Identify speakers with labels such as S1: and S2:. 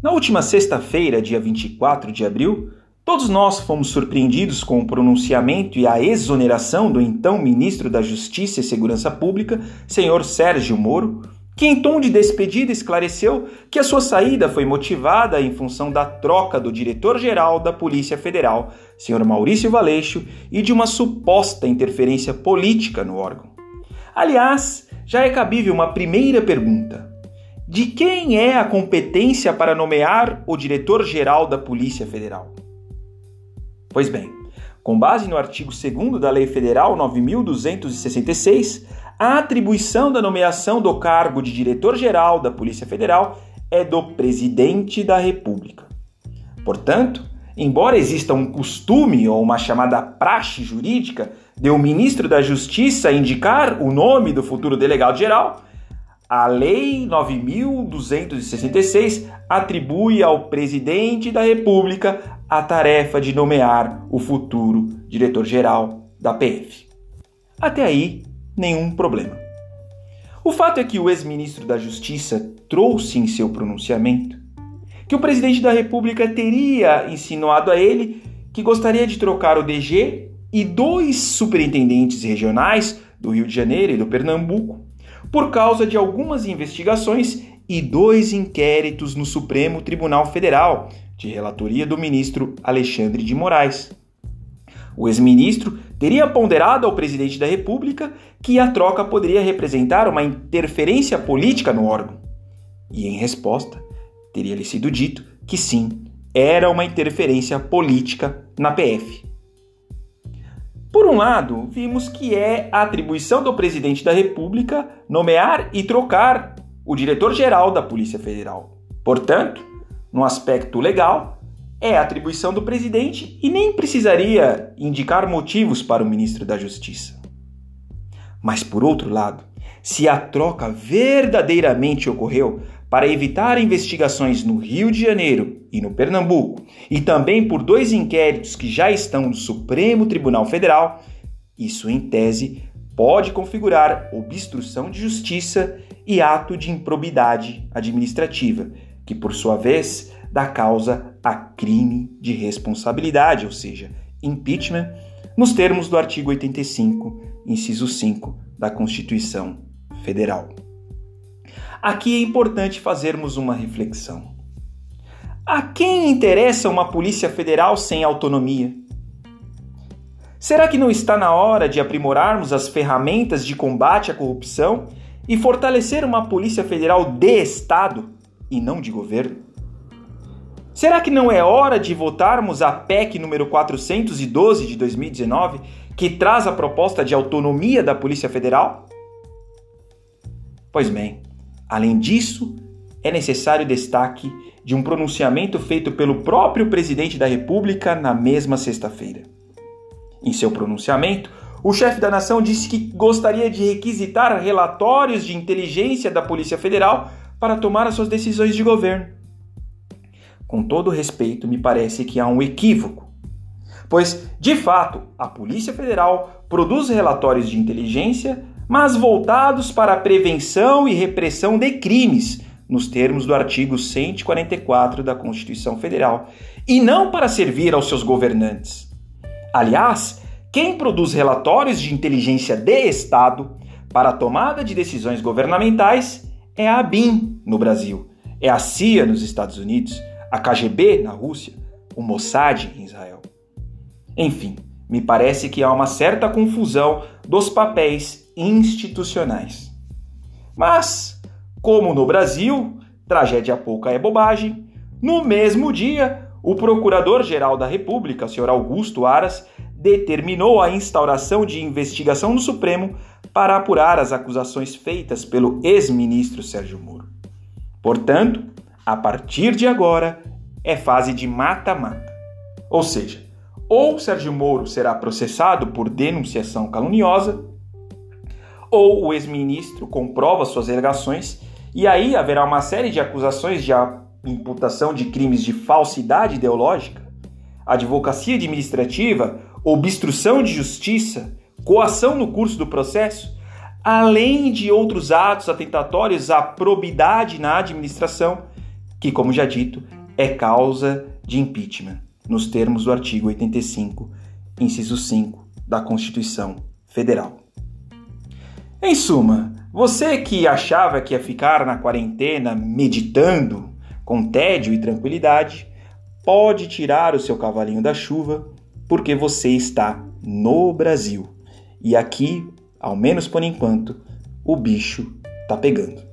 S1: Na última sexta-feira, dia 24 de abril, todos nós fomos surpreendidos com o pronunciamento e a exoneração do então ministro da Justiça e Segurança Pública, senhor Sérgio Moro, que em tom de despedida esclareceu que a sua saída foi motivada em função da troca do diretor-geral da Polícia Federal, senhor Maurício Valeixo, e de uma suposta interferência política no órgão. Aliás, já é cabível uma primeira pergunta: de quem é a competência para nomear o diretor-geral da Polícia Federal? Pois bem, com base no artigo 2 da Lei Federal 9266, a atribuição da nomeação do cargo de diretor-geral da Polícia Federal é do presidente da República. Portanto, embora exista um costume ou uma chamada praxe jurídica de o um ministro da Justiça indicar o nome do futuro delegado-geral, a Lei 9266 atribui ao presidente da República a tarefa de nomear o futuro diretor-geral da PF. Até aí, nenhum problema. O fato é que o ex-ministro da Justiça trouxe em seu pronunciamento que o presidente da República teria insinuado a ele que gostaria de trocar o DG e dois superintendentes regionais do Rio de Janeiro e do Pernambuco por causa de algumas investigações e dois inquéritos no Supremo Tribunal Federal, de relatoria do ministro Alexandre de Moraes. O ex-ministro teria ponderado ao presidente da República que a troca poderia representar uma interferência política no órgão. E em resposta, teria-lhe sido dito que sim, era uma interferência política na PF. Por um lado, vimos que é a atribuição do presidente da República nomear e trocar o diretor-geral da Polícia Federal. Portanto, no aspecto legal, é atribuição do presidente e nem precisaria indicar motivos para o ministro da Justiça. Mas, por outro lado, se a troca verdadeiramente ocorreu para evitar investigações no Rio de Janeiro e no Pernambuco, e também por dois inquéritos que já estão no Supremo Tribunal Federal, isso, em tese, pode configurar obstrução de justiça e ato de improbidade administrativa, que, por sua vez, dá causa a crime de responsabilidade, ou seja, impeachment, nos termos do artigo 85, inciso 5 da Constituição Federal. Aqui é importante fazermos uma reflexão. A quem interessa uma Polícia Federal sem autonomia? Será que não está na hora de aprimorarmos as ferramentas de combate à corrupção e fortalecer uma Polícia Federal de Estado e não de governo? Será que não é hora de votarmos a PEC número 412 de 2019, que traz a proposta de autonomia da Polícia Federal? Pois bem, além disso, é necessário destaque de um pronunciamento feito pelo próprio presidente da República na mesma sexta-feira. Em seu pronunciamento, o chefe da nação disse que gostaria de requisitar relatórios de inteligência da Polícia Federal para tomar as suas decisões de governo com todo respeito, me parece que há um equívoco. Pois, de fato, a Polícia Federal produz relatórios de inteligência, mas voltados para a prevenção e repressão de crimes, nos termos do artigo 144 da Constituição Federal, e não para servir aos seus governantes. Aliás, quem produz relatórios de inteligência de Estado para a tomada de decisões governamentais é a ABIN no Brasil, é a CIA nos Estados Unidos, a KGB na Rússia, o Mossad em Israel. Enfim, me parece que há uma certa confusão dos papéis institucionais. Mas, como no Brasil, tragédia pouca é bobagem, no mesmo dia, o Procurador-Geral da República, senhor Augusto Aras, determinou a instauração de investigação no Supremo para apurar as acusações feitas pelo ex-ministro Sérgio Moro. Portanto, a partir de agora, é fase de mata-mata. Ou seja, ou Sérgio Moro será processado por denunciação caluniosa, ou o ex-ministro comprova suas alegações, e aí haverá uma série de acusações de imputação de crimes de falsidade ideológica, advocacia administrativa, obstrução de justiça, coação no curso do processo, além de outros atos atentatórios à probidade na administração que, como já dito, é causa de impeachment, nos termos do artigo 85, inciso 5 da Constituição Federal. Em suma, você que achava que ia ficar na quarentena meditando com tédio e tranquilidade, pode tirar o seu cavalinho da chuva, porque você está no Brasil. E aqui, ao menos por enquanto, o bicho tá pegando.